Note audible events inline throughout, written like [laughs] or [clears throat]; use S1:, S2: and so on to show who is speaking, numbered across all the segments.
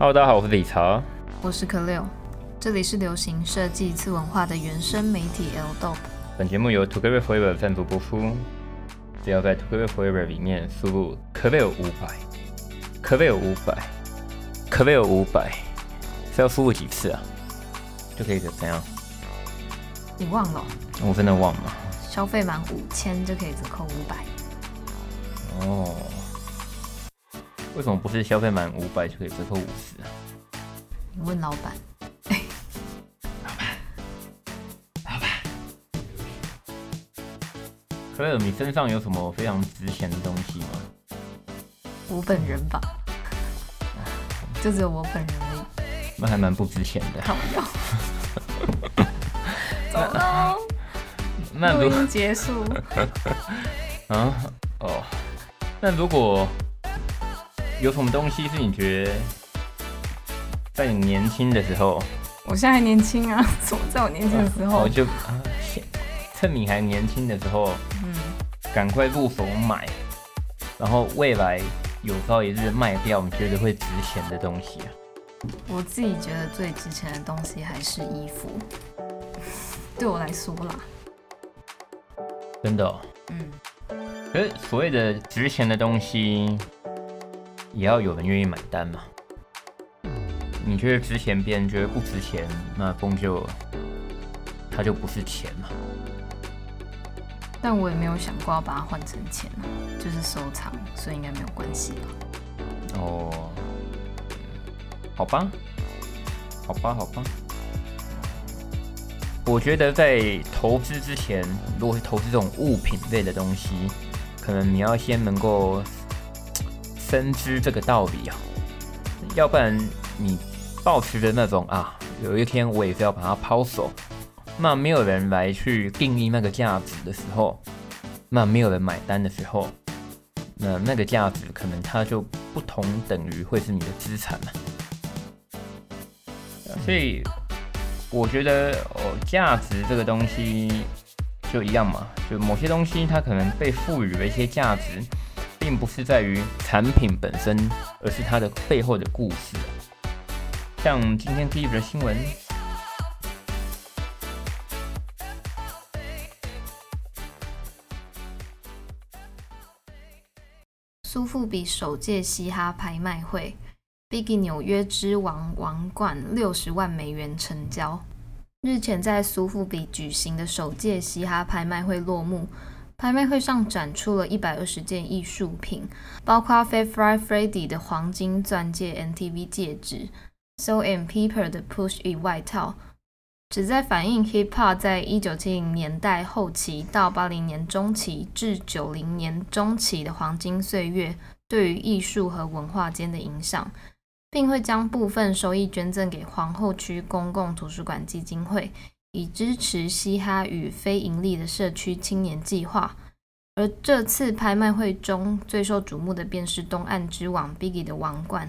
S1: Hello，大家好，我是李查。
S2: 我是可六，这里是流行设计次文化的原生媒体 L Dope。
S1: 本节目由 Together Forever 赞助播出。只要在 Together Forever 里面输入可 v 有五百，可 v 有五百，可 v 有五百，是要输入几次啊？就可以怎样？
S2: 你忘了？
S1: 我真的忘了。
S2: 消费满五千就可以折扣五百。
S1: 哦。为什么不是消费满五百就可以折扣五十啊？
S2: 你问老板。
S1: 老板，老板，可乐，你身上有什么非常值钱的东西吗？
S2: 我本人吧，就只有我本人而已。
S1: 那还蛮不值钱的。
S2: 好要。[laughs] 走喽。
S1: 那录
S2: 音结束。[laughs]
S1: 啊哦，那如果。有什么东西是你觉得在你年轻的时候？
S2: 我现在还年轻啊，[laughs] 怎么在我年轻的时候，
S1: 我就趁你还年轻的时候，嗯，赶快入手买，然后未来有朝一日卖掉，你觉得会值钱的东西啊？
S2: 我自己觉得最值钱的东西还是衣服，对我来说啦。
S1: 真的？嗯。可是所谓的值钱的东西。也要有人愿意买单嘛？你觉得值钱，别人觉得不值钱，那终究它就不是钱嘛。
S2: 但我也没有想过要把它换成钱啊，就是收藏，所以应该没有关系吧？
S1: 哦，好吧，好吧，好吧。我觉得在投资之前，如果是投资这种物品类的东西，可能你要先能够。深知这个道理啊，要不然你保持着那种啊，有一天我也是要把它抛手，那没有人来去定义那个价值的时候，那没有人买单的时候，那那个价值可能它就不同等于会是你的资产嘛。所以我觉得哦，价值这个东西就一样嘛，就某些东西它可能被赋予了一些价值。并不是在于产品本身，而是它的背后的故事。像今天第一则新闻，
S2: 苏富比首届嘻哈拍卖会，Biggie 纽约之王王冠六十万美元成交。日前在苏富比举行的首届嘻哈拍卖会落幕。拍卖会上展出了一百二十件艺术品，包括 Fat Fry Freddy 的黄金钻戒、NTV 戒指、So and Pepper 的 Push 与外套，旨在反映 Hip Hop 在一九七零年代后期到八零年中期至九零年中期的黄金岁月对于艺术和文化间的影响，并会将部分收益捐赠给皇后区公共图书馆基金会。以支持嘻哈与非盈利的社区青年计划。而这次拍卖会中最受瞩目的便是东岸之王 Biggie 的王冠，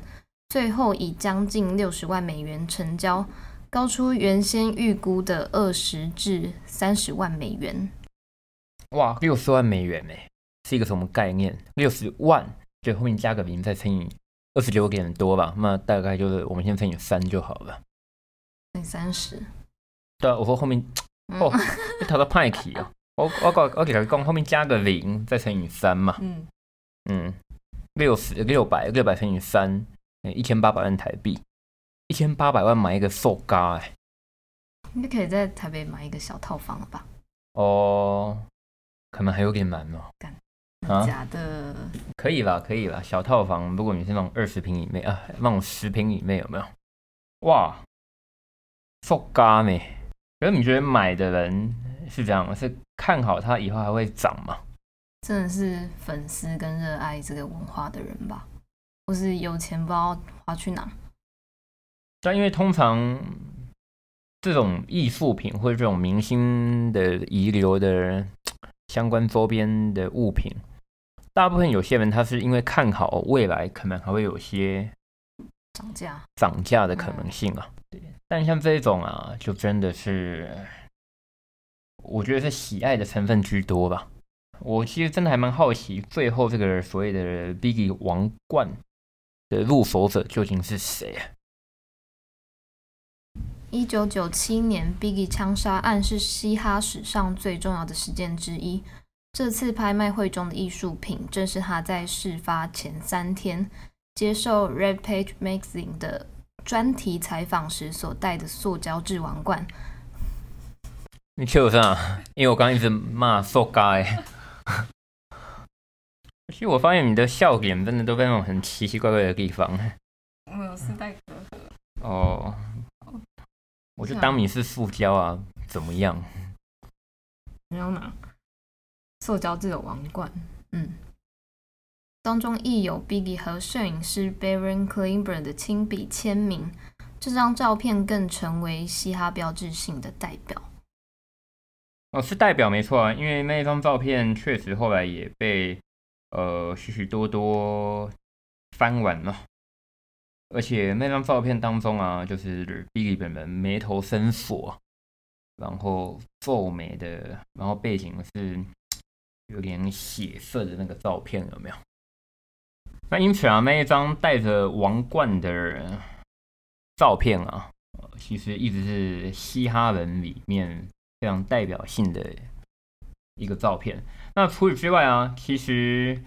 S2: 最后以将近六十万美元成交，高出原先预估的二十至三十万美元。
S1: 哇，六十万美元诶，是一个什么概念？六十万就后面加个零再乘以二十九点多吧，那大概就是我们先乘以三就好了。
S2: 乘以三十。
S1: 对啊，我说后面哦，你投到派去啊！我我我我给他讲，后面加个零，再乘以三嘛。嗯嗯，六十六百六百乘以三，一千八百万台币，一千八百万买一个瘦嘎哎！
S2: 应该可以在台北买一个小套房了吧？
S1: 哦，可能还有点难哦。
S2: 假的？
S1: 可以啦，可以啦，小套房，如果你是那种二十平以内啊，那种十平以内有没有？哇，瘦嘎呢？可是你觉得买的人是这样，是看好它以后还会涨吗？
S2: 真的是粉丝跟热爱这个文化的人吧，或是有钱不知道花去哪？
S1: 但因为通常这种艺术品或者这种明星的遗留的相关周边的物品，大部分有些人他是因为看好未来可能还会有些
S2: 涨价、
S1: 涨价的可能性啊。但像这种啊，就真的是，我觉得是喜爱的成分居多吧。我其实真的还蛮好奇，最后这个所谓的 Biggie 王冠的入手者究竟是谁？
S2: 一九九七年，Biggie 枪杀案是嘻哈史上最重要的事件之一。这次拍卖会中的艺术品，正是他在事发前三天接受《Red Page Magazine》的专题采访时所戴的塑胶制王冠。
S1: 你笑啥？因为我刚一直骂塑胶。[laughs] 其实我发现你的笑点真的都在那种很奇奇怪怪的地方。
S2: 我有丝带隔阂。
S1: 哦。我就当你是塑胶啊，怎么样？
S2: 没有拿塑胶制的王冠，嗯，当中亦有 Biggie 和摄影师 Baron Klimber 的亲笔签名。这张照片更成为嘻哈标志性的代表。
S1: 哦，是代表没错啊，因为那张照片确实后来也被呃许许多多翻完了。而且那张照片当中啊，就是 Biggie 本人眉头深锁，然后皱眉的，然后背景是有点血色的那个照片，有没有？那因此啊，那一张戴着王冠的照片啊，其实一直是嘻哈人里面非常代表性的一个照片。那除此之外啊，其实。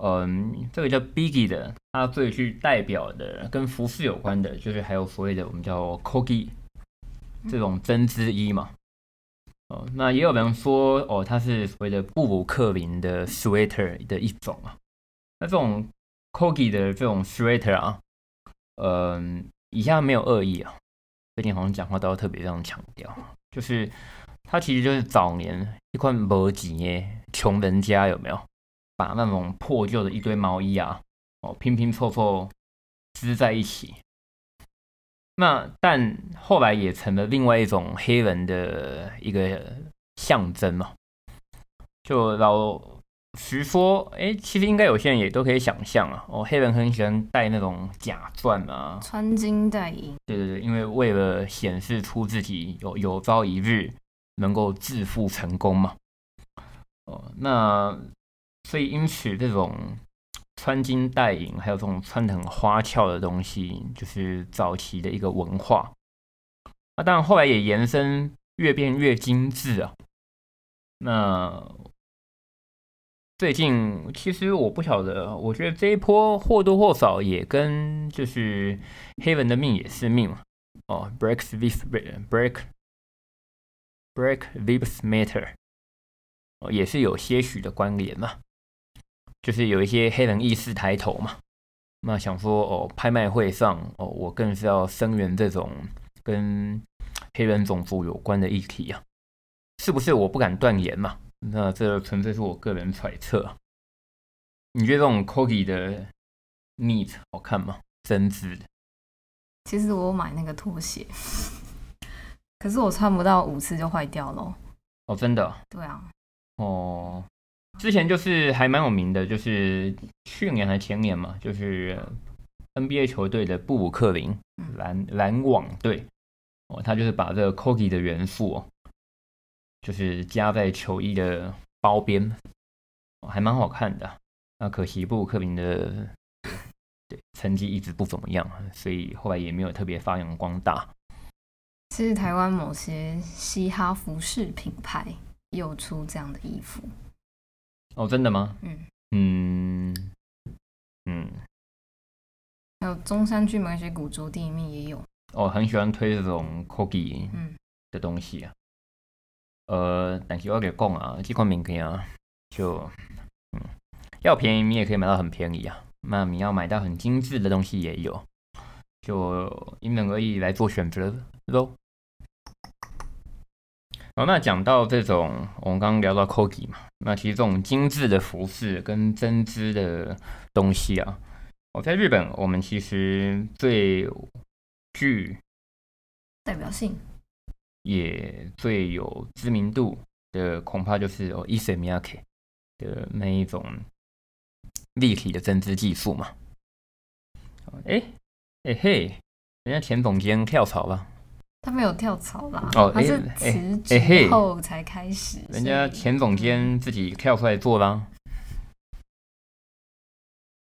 S1: 嗯，这个叫 Biggie 的，它最具代表的跟服饰有关的，就是还有所谓的我们叫 c o g i 这种针织衣嘛。哦，那也有人说，哦，它是所谓的布鲁克林的 sweater 的一种啊。那这种 c o g i 的这种 sweater 啊，嗯，以下没有恶意啊，最近好像讲话都要特别这样强调，就是它其实就是早年一块没钱的穷人家有没有？把那种破旧的一堆毛衣啊，哦拼拼凑凑织在一起。那但后来也成了另外一种黑人的一个象征嘛。就老实说，哎，其实应该有些人也都可以想象啊。哦，黑人很喜欢戴那种假钻啊，
S2: 穿金戴银。
S1: 对对对，因为为了显示出自己有有朝一日能够致富成功嘛。哦，那。所以，因此，这种穿金戴银，还有这种穿的很花俏的东西，就是早期的一个文化。那当然，后来也延伸，越变越精致啊。那最近，其实我不晓得，我觉得这一波或多或少也跟就是黑人的命也是命嘛。哦，breaks this break break this matter，哦，也是有些许的关联嘛。就是有一些黑人意识抬头嘛，那想说哦，拍卖会上哦，我更是要声援这种跟黑人种族有关的议题啊，是不是？我不敢断言嘛，那这纯粹是我个人揣测。你觉得这种 c o g i 的 neat 好看吗？针织的？
S2: 其实我买那个拖鞋，可是我穿不到五次就坏掉了。
S1: 哦，真的？
S2: 对啊。
S1: 哦。之前就是还蛮有名的，就是去年还前年嘛，就是 NBA 球队的布鲁克林篮篮网队哦，他就是把这个 c o g i 的元素哦，就是加在球衣的包边，还蛮好看的。那可惜布鲁克林的 [laughs] 对成绩一直不怎么样，所以后来也没有特别发扬光大。
S2: 其实台湾某些嘻哈服饰品牌有出这样的衣服。
S1: 哦，真的吗？
S2: 嗯
S1: 嗯嗯，
S2: 还有中山区某些古着店面也有。
S1: 哦，很喜欢推这种 c o g i 嗯的东西啊。呃，但是我给讲啊，这款名片啊，就嗯，要便宜你也可以买到很便宜啊。那你要买到很精致的东西也有，就因人而异来做选择喽。好，那讲到这种，我们刚刚聊到 c o g i 嘛，那其实这种精致的服饰跟针织的东西啊，我在日本，我们其实最具
S2: 代表性，
S1: 也最有知名度的，恐怕就是哦伊森米亚 K 的那一种立体的针织技术嘛。哎哎嘿，人家田总监跳槽了。
S2: 他没有跳槽啦，他是辞职后才开始。
S1: 人家田总监自己跳出来做啦。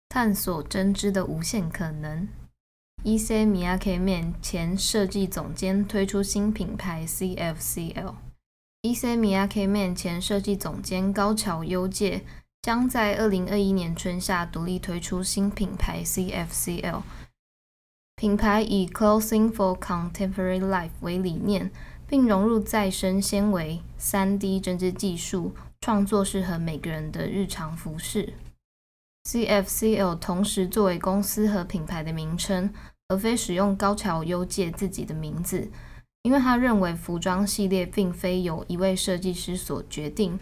S2: 探索针织的无限可能。E.C. 米亚 K Man 前设计总监推出新品牌 CFCL。E.C. 米亚 K Man 前设计总监高桥优介将在二零二一年春夏独立推出新品牌 CFCL。品牌以 Clothing for Contemporary Life 为理念，并融入再生纤维、三 D 针织技术，创作适合每个人的日常服饰。CFCL 同时作为公司和品牌的名称。而非使用高桥优介自己的名字，因为他认为服装系列并非由一位设计师所决定，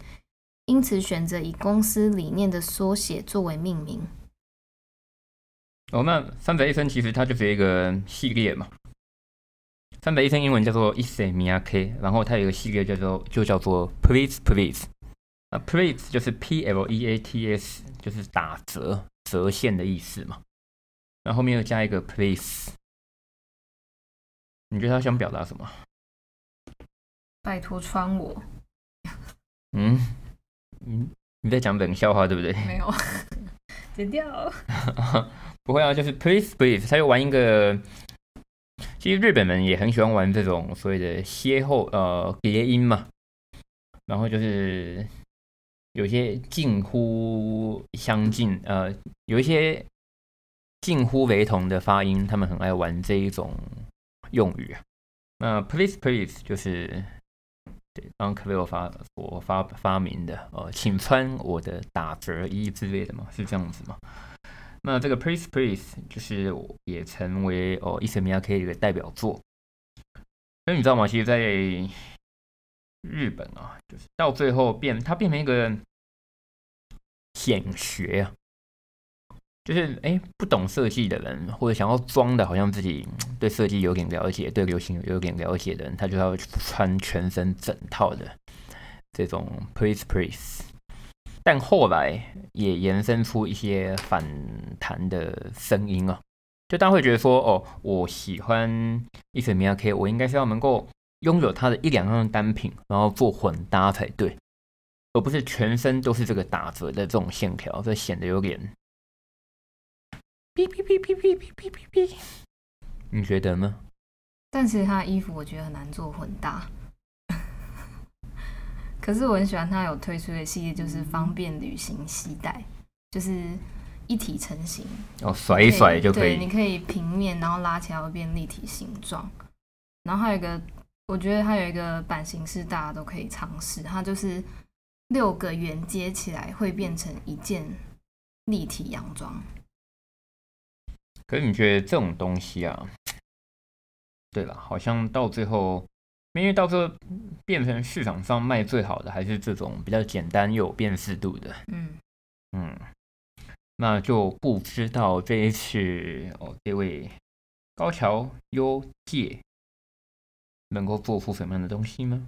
S2: 因此选择以公司理念的缩写作为命名。
S1: 哦，那三宅一生其实它就是一个系列嘛。三宅一生英文叫做 i s e m i y a k 然后它有一个系列叫做就叫做 Please Please。啊，Please 就是 P L E A T S，就是打折、折现的意思嘛。然后后面又加一个 please，你觉得他想表达什么？
S2: 拜托穿我。
S1: 嗯，你你在讲冷笑话对不对？
S2: 没有，[laughs] 剪掉。[laughs]
S1: 不会啊，就是 please please，他又玩一个。其实日本人也很喜欢玩这种所谓的歇后呃叠音嘛，然后就是有些近乎相近呃，有一些。近乎雷同的发音，他们很爱玩这一种用语。那 please please 就是对刚刚 k v i 发我发发明的，呃，请穿我的打折衣之类的嘛，是这样子吗？那这个 please please 就是也成为哦伊森米亚 K 一个代表作。那你知道吗？其实，在日本啊，就是到最后变，它变成一个显学啊。就是哎，不懂设计的人，或者想要装的，好像自己对设计有点了解，对流行有点了解的人，他就要穿全身整套的这种 please please。但后来也延伸出一些反弹的声音啊，就大家会觉得说，哦，我喜欢一水米亚 K，我应该是要能够拥有它的一两样单品，然后做混搭才对，而不是全身都是这个打折的这种线条，这显得有点。哔哔哔哔哔哔哔哔哔，你觉得呢？
S2: 但其实他的衣服我觉得很难做混搭，[laughs] 可是我很喜欢他有推出的系列，就是方便旅行系带，就是一体成型，
S1: 哦，甩一甩就可以。
S2: 对，你可以平面，然后拉起来会变立体形状。然后还有一个，我觉得它有一个版型是大家都可以尝试，它就是六个圆接起来会变成一件立体洋装。
S1: 可是你觉得这种东西啊？[tsk] 对了，好像到最后，因为到最后变成市场上卖最好的，还是这种比较简单又有辨识度的。嗯嗯，那就不知道这一次哦，这位高桥优介能够做出什么样的东西吗？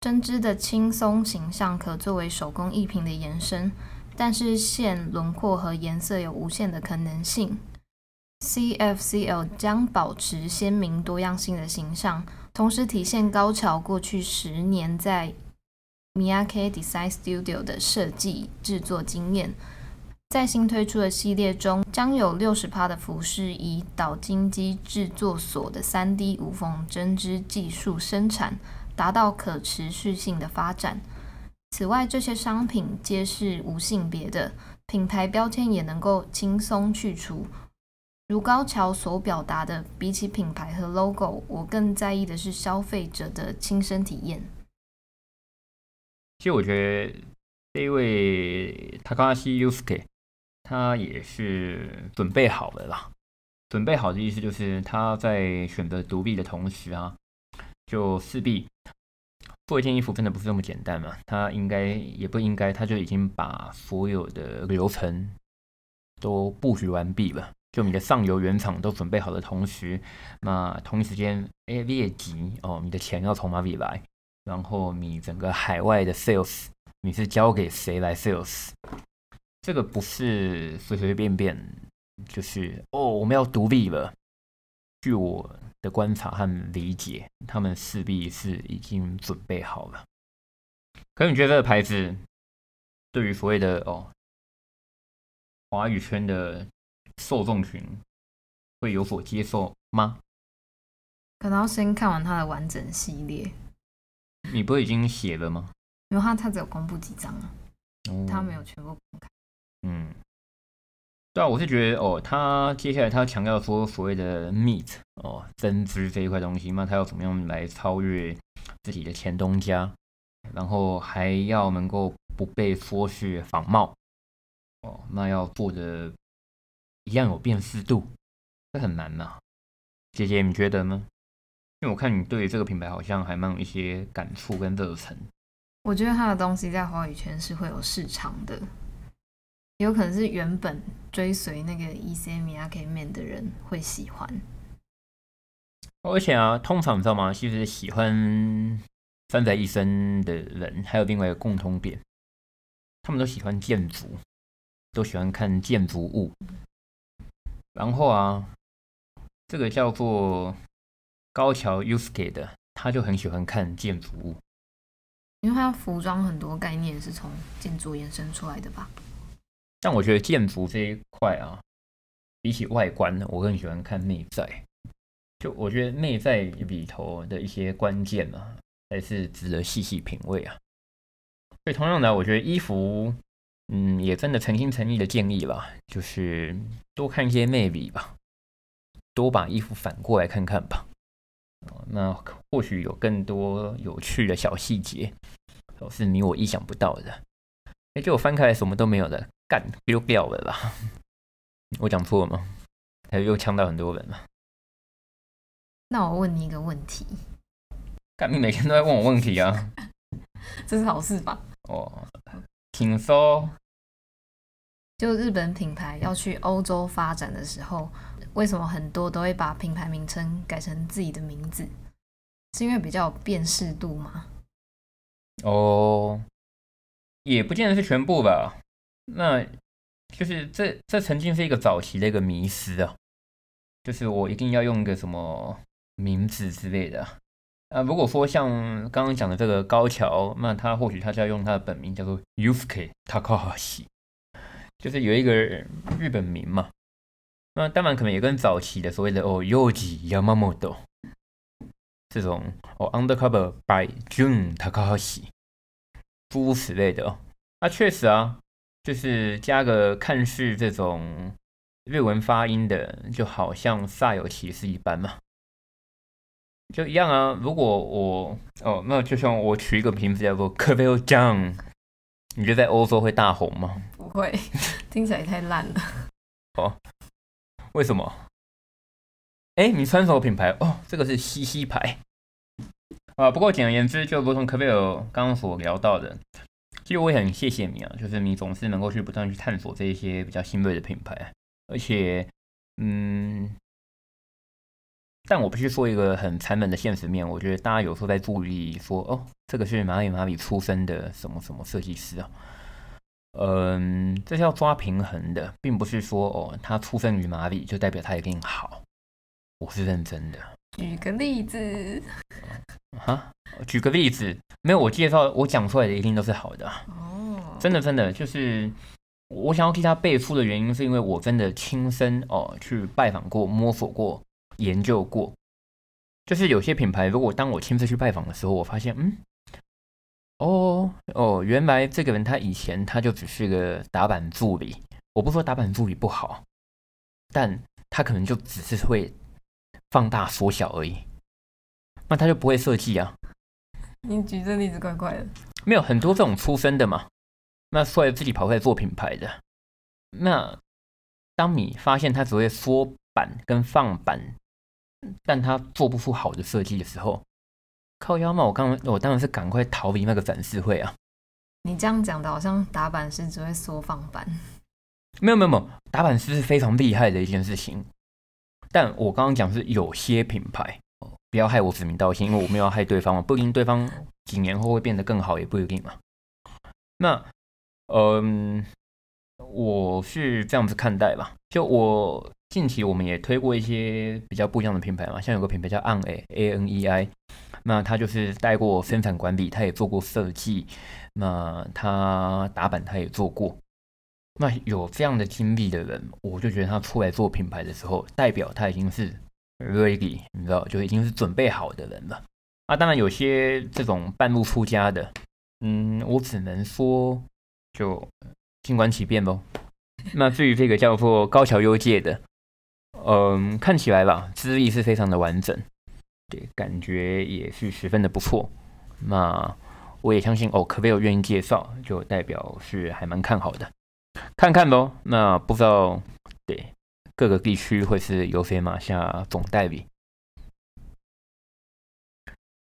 S2: 针织的轻松形象可作为手工艺品的延伸。但是线轮廓和颜色有无限的可能性。CFCL 将保持鲜明多样性的形象，同时体现高桥过去十年在 Miyake Design Studio 的设计制作经验。在新推出的系列中，将有六十趴的服饰以导金机制作所的 3D 无缝针织技术生产，达到可持续性的发展。此外，这些商品皆是无性别的，品牌标签也能够轻松去除。如高桥所表达的，比起品牌和 logo，我更在意的是消费者的亲身体验。
S1: 其实我觉得这位 Takashi Yusuke，他也是准备好了啦。准备好的意思就是他在选择独立的同时啊，就势必。做一件衣服真的不是这么简单嘛？他应该也不应该，他就已经把所有的流程都布局完毕了。就你的上游原厂都准备好的同时，那同一时间，哎，列级哦，你的钱要从哪里来？然后你整个海外的 sales，你是交给谁来 sales？这个不是随随便便，就是哦，我们要独立了。据我。的观察和理解，他们势必是已经准备好了。可你觉得这个牌子对于所谓的哦华语圈的受众群会有所接受吗？
S2: 可能要先看完它的完整系列，
S1: 你不是已经写了吗？
S2: 因为它它只有公布几张啊，
S1: 哦
S2: 它没有全部公开。
S1: 嗯，对啊，我是觉得哦，他接下来他强调说所谓的 meat 哦，增脂这一块东西，那他要怎么样来超越自己的前东家，然后还要能够不被说是仿冒哦，那要做的一样有辨识度，这很难呐、姐姐，你觉得呢？因为我看你对这个品牌好像还蛮有一些感触跟热忱。
S2: 我觉得他的东西在华语圈是会有市场的，有可能是原本追随那个 E C M I K Man 的人会喜欢。
S1: 而且啊，通常你知道吗？其实喜欢三宅一生的人，还有另外一个共通点，他们都喜欢建筑，都喜欢看建筑物。然后啊，这个叫做高桥 Yusuke 的，他就很喜欢看建筑物。
S2: 因为他服装很多概念是从建筑延伸出来的吧？
S1: 但我觉得建筑这一块啊，比起外观，我更喜欢看内在。就我觉得内在里头的一些关键啊，才是值得细细品味啊。所以同样的，我觉得衣服，嗯，也真的诚心诚意的建议吧，就是多看一些魅力吧，多把衣服反过来看看吧。那或许有更多有趣的小细节，哦，是你我意想不到的。哎，结果翻开来什么都没有了，干丢掉了啦！[laughs] 我讲错了吗？还有又呛到很多人了。
S2: 那我问你一个问题，
S1: 干你每天都在问我问题啊！[laughs]
S2: 这是好事吧？
S1: 哦，请说。
S2: 就日本品牌要去欧洲发展的时候，为什么很多都会把品牌名称改成自己的名字？是因为比较有辨识度吗？
S1: 哦，也不见得是全部吧。那就是这这曾经是一个早期的一个迷失啊，就是我一定要用一个什么名字之类的啊。如果说像刚刚讲的这个高桥，那他或许他就要用他的本名叫做 Yusuke Takahashi，就是有一个日本名嘛。那当然可能也跟早期的所谓的哦 Yoji Yamamoto 这种哦 Undercover by June Takahashi 诸如此类的哦。那确实啊，就是加个看似这种日文发音的，就好像煞有其事一般嘛。就一样啊，如果我哦，那就像我取一个名字叫做 k a v e l Jang，你觉得在欧洲会大红吗？
S2: 不会，[laughs] 听起来太烂了。
S1: 哦为什么？哎，你穿什么品牌？哦，这个是西西牌。啊，不过简而言之，就如同科贝尔刚刚所聊到的，其实我也很谢谢你啊，就是你总是能够去不断去探索这一些比较新锐的品牌，而且，嗯，但我必须说一个很残忍的现实面，我觉得大家有时候在注意说，哦，这个是哪里哪里出身的什么什么设计师啊。嗯，这是要抓平衡的，并不是说哦，他出生于哪里就代表他一定好。我是认真的。
S2: 举个例子，
S1: 哈，举个例子，没有我介绍我讲出来的一定都是好的啊，
S2: 哦，
S1: 真的真的就是我想要替他背书的原因，是因为我真的亲身哦去拜访过、摸索过、研究过。就是有些品牌，如果当我亲自去拜访的时候，我发现，嗯，哦哦，原来这个人他以前他就只是个打板助理。我不说打板助理不好，但他可能就只是会放大缩小而已，那他就不会设计啊。
S2: 你举这例子怪怪的。
S1: 没有很多这种出身的嘛，那所以自己跑出来做品牌的，那当你发现他只会缩版跟放版，但他做不出好的设计的时候，靠腰嘛，我刚我当然是赶快逃离那个展示会啊。
S2: 你这样讲的好像打板师只会缩放版，
S1: 没有没有没有，打板师是非常厉害的一件事情，但我刚刚讲是有些品牌，不要害我指名道姓，因为我没有要害对方嘛，不一定对方几年后会变得更好，也不一定嘛。那，嗯，我是这样子看待吧。就我近期我们也推过一些比较不一样的品牌嘛，像有个品牌叫 An A A N E I，那他就是带过生产管理，他也做过设计，那他打板他也做过。那有这样的经历的人，我就觉得他出来做品牌的时候，代表他已经是 ready，你知道，就已经是准备好的人了。啊，当然有些这种半路出家的，嗯，我只能说就静观其变喽。那至于这个叫做高桥优介的，嗯，看起来吧，资历是非常的完整，对，感觉也是十分的不错。那我也相信哦，可贝有愿意介绍，就代表是还蛮看好的。看看喽，那不知道对各个地区会是由谁拿下总代理？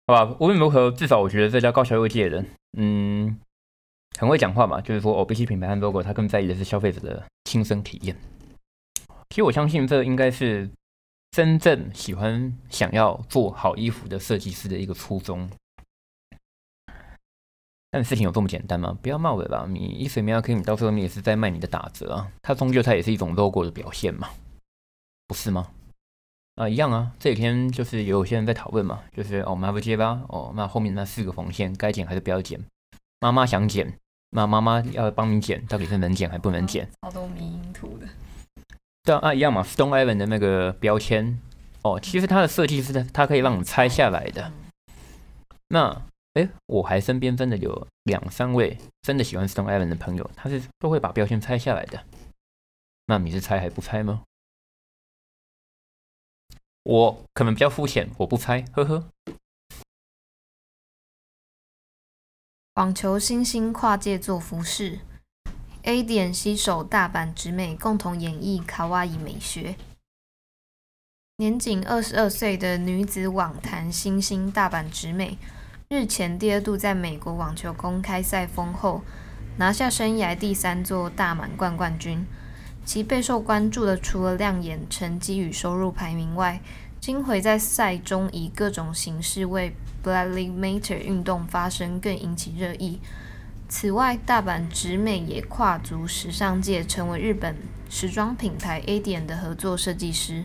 S1: 好吧，无论如何，至少我觉得这家高桥优介的人，嗯，很会讲话嘛。就是说，哦，比起品牌和 logo，他更在意的是消费者的亲身体验。其实我相信，这应该是真正喜欢想要做好衣服的设计师的一个初衷。但事情有这么简单吗？不要冒了吧！你一水面 OK，你到时候你也是在卖你的打折啊。它终究它也是一种 logo 的表现嘛，不是吗？啊，一样啊。这几天就是也有些人在讨论嘛，就是哦，麻不接吧？哦，那后面那四个缝线该剪还是不要剪？妈妈想剪，那妈妈要帮你剪，到底是能剪还不能剪？
S2: 好多迷因图的。
S1: 对啊，一样嘛。Stone Island 的那个标签，哦，其实它的设计是它可以让你拆下来的。那。哎，我还身边真的有两三位真的喜欢 Stone Island 的朋友，他是都会把标签拆下来的。那你是拆还不拆吗？我可能比较肤浅，我不拆，呵呵。
S2: 网球新星跨界做服饰，A 点携手大阪直美共同演绎卡哇伊美学。年仅二十二岁的女子网坛新星大阪直美。日前第二度在美国网球公开赛封后，拿下生涯第三座大满贯冠军。其备受关注的除了亮眼成绩与收入排名外，今回在赛中以各种形式为 Black Lives Matter 运动发声，更引起热议。此外，大阪直美也跨足时尚界，成为日本时装品牌 A 点的合作设计师。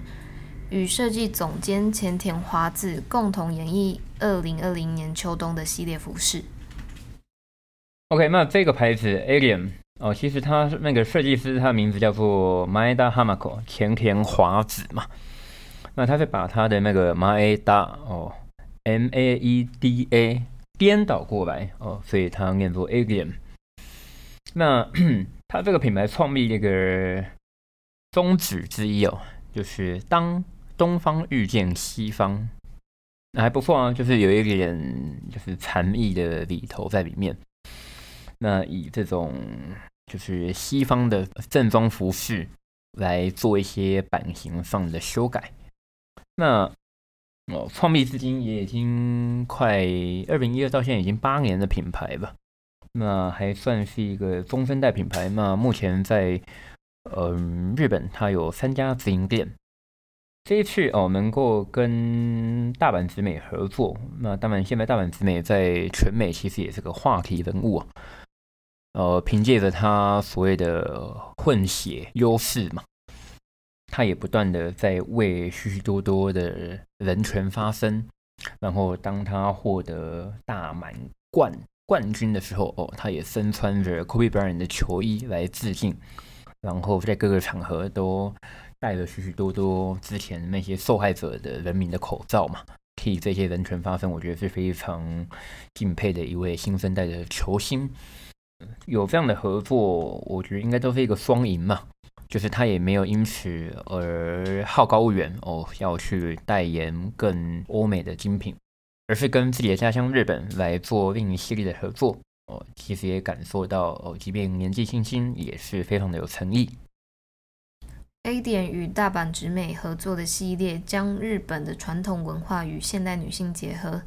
S2: 与设计总监前田华子共同演绎二零二零年秋冬的系列服饰。
S1: OK，那这个牌子 Alien 哦，其实他那个设计师，他的名字叫做 Maeda Hamako 前田华子嘛。那他是把他的那个 Maeda 哦 M A E D A 颠倒过来哦，所以他念作 Alien。那 [clears throat] 他这个品牌创立这个宗旨之一哦，就是当东方遇见西方，那还不错啊，就是有一点就是禅意的里头在里面。那以这种就是西方的正装服饰来做一些版型上的修改。那哦，创立至今也已经快二零一二到现在已经八年的品牌吧。那还算是一个中生代品牌。那目前在嗯日本，它有三家直营店。这一次哦，能够跟大阪直美合作，那当然现在大阪直美在全美其实也是个话题人物啊。呃，凭借着他所谓的混血优势嘛，他也不断的在为许许多多的人权发声。然后当他获得大满贯冠军的时候，哦，他也身穿着 Kobe Bryant 的球衣来致敬，然后在各个场合都。戴了许许多多之前那些受害者的人民的口罩嘛，替这些人权发声，我觉得是非常敬佩的一位新生代的球星。有这样的合作，我觉得应该都是一个双赢嘛，就是他也没有因此而好高骛远哦，要去代言更欧美的精品，而是跟自己的家乡日本来做另一系列的合作哦。其实也感受到哦，即便年纪轻轻，也是非常的有诚意。
S2: A 点与大阪直美合作的系列，将日本的传统文化与现代女性结合，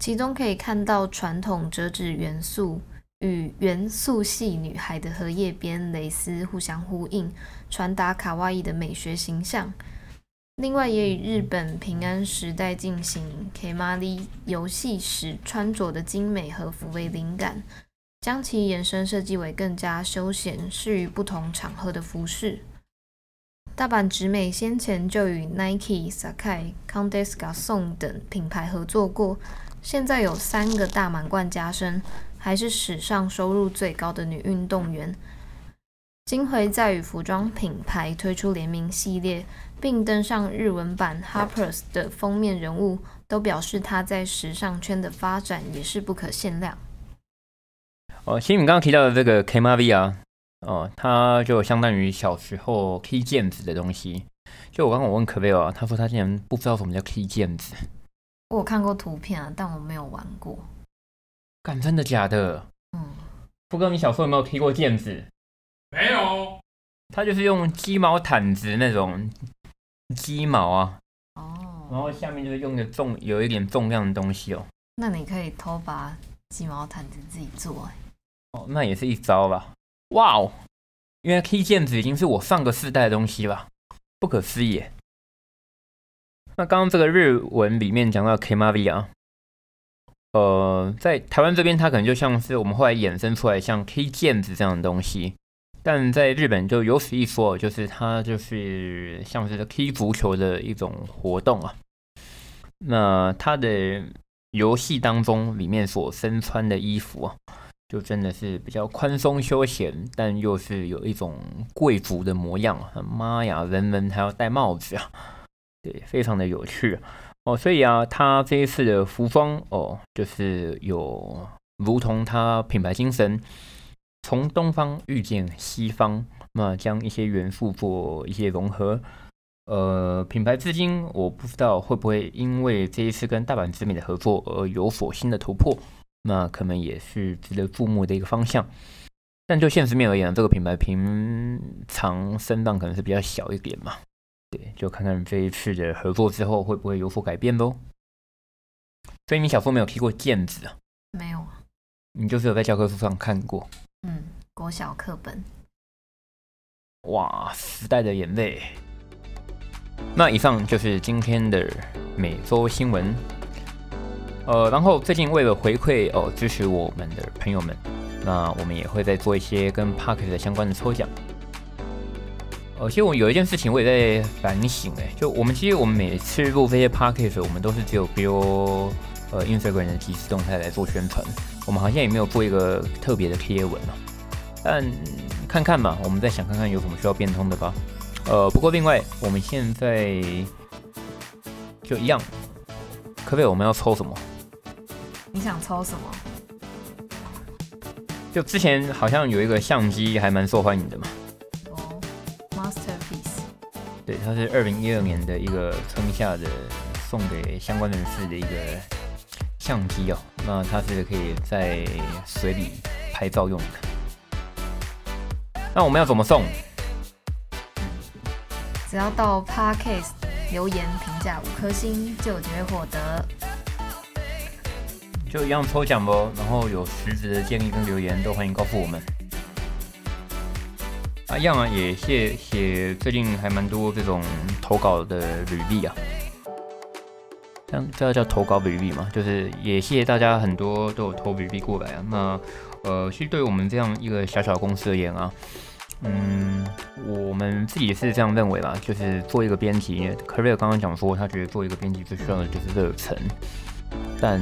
S2: 其中可以看到传统折纸元素与元素系女孩的荷叶边蕾丝互相呼应，传达卡哇伊的美学形象。另外，也与日本平安时代进行 Kemari 游戏时穿着的精美和服为灵感，将其延伸设计为更加休闲、适于不同场合的服饰。大阪直美先前就与 Nike、Sakai、Condes Garçon 等品牌合作过，现在有三个大满贯加身，还是史上收入最高的女运动员。金回在与服装品牌推出联名系列，并登上日文版 Harper's 的封面人物，都表示他在时尚圈的发展也是不可限量。
S1: 哦，其实你刚刚提到的这个 K M V 啊，哦，它就相当于小时候 key 键子的东西。就我刚刚我问可贝尔，他说他竟然不知道什么叫 key 键子。
S2: 我有看过图片啊，但我没有玩过。
S1: 敢真的假的？
S2: 嗯，
S1: 不哥，你小时候有没有踢过毽子？
S3: 没有，
S1: 他就是用鸡毛毯子那种鸡毛啊，
S2: 哦，
S1: 然后下面就是用的重有一点重量的东西哦。
S2: 那你可以偷把鸡毛毯子自己做、欸，
S1: 哦，那也是一招吧。哇哦，原来 key 毽子已经是我上个世代的东西了，不可思议。那刚刚这个日文里面讲到 k m a v i 啊，呃，在台湾这边它可能就像是我们后来衍生出来像踢毽子这样的东西，但在日本就有此一说，就是它就是像是 K 足球的一种活动啊。那它的游戏当中里面所身穿的衣服啊。就真的是比较宽松休闲，但又是有一种贵族的模样！妈呀，人人还要戴帽子啊！对，非常的有趣哦。所以啊，他这一次的服装哦，就是有如同他品牌精神，从东方遇见西方，那将一些元素做一些融合。呃，品牌至今我不知道会不会因为这一次跟大阪直美的合作而有所新的突破。那可能也是值得注目的一个方向，但就现实面而言，这个品牌平常声浪可能是比较小一点嘛。对，就看看这一次的合作之后会不会有所改变喽。所以你小时候没有踢过毽子啊？
S2: 没有啊。
S1: 你就是有在教科书上看过？
S2: 嗯，国小课本。
S1: 哇，时代的眼泪。那以上就是今天的每周新闻。呃，然后最近为了回馈哦支持我们的朋友们，那我们也会再做一些跟 p a r k e 的相关的抽奖。呃，其实我有一件事情我也在反省哎，就我们其实我们每次录这些 Park 时，我们都是只有比如呃 Instagram 的即时动态来做宣传，我们好像也没有做一个特别的贴文嘛。但看看嘛，我们再想看看有什么需要变通的吧。呃，不过另外我们现在就一样，可不可以我们要抽什么？
S2: 你想抽什么？
S1: 就之前好像有一个相机还蛮受欢迎的嘛。
S2: 哦，Masterpiece。
S1: 对，它是二零一二年的一个春夏的送给相关人士的一个相机哦。那它是可以在水里拍照用的。那我们要怎么送？
S2: 只要到 Parkcase 留言评价五颗星，就有机会获得。
S1: 就一样抽奖哦？然后有实质的建议跟留言都欢迎告诉我们。啊，样啊，也谢谢最近还蛮多这种投稿的履历啊。这样这叫投稿履历嘛？就是也谢谢大家很多都有投履历过来啊。那呃，其实对于我们这样一个小小公司而言啊，嗯，我们自己是这样认为啦，就是做一个编辑，Career 刚刚讲说，他觉得做一个编辑最需要的就是热忱，但。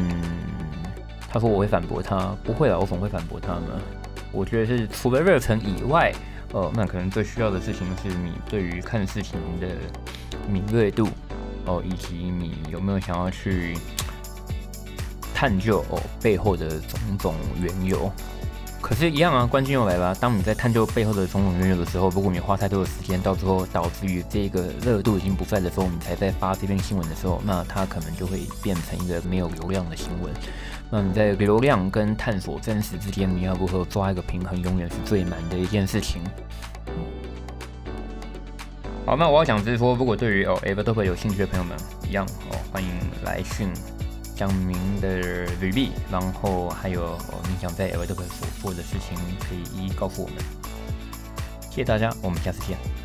S1: 他说：“我会反驳他，不会啊，我怎么会反驳他呢？我觉得是除了热忱以外，呃，那可能最需要的事情是你对于看事情的敏锐度，哦，以及你有没有想要去探究哦背后的种种缘由。”可是，一样啊，关键又来了。当你在探究背后的种种原因的时候，如果你花太多的时间，到最后导致于这个热度已经不在的时候，你才在发这篇新闻的时候，那它可能就会变成一个没有流量的新闻。那你在流量跟探索真实之间，你要如何抓一个平衡，永远是最难的一件事情。好，那我要讲就是说，如果对于哦 Evertop 有兴趣的朋友们，一样哦，欢迎来讯。讲明的履历，然后还有你想在 Evertop 所做的事情，可以一一告诉我们。谢谢大家，我们下次见。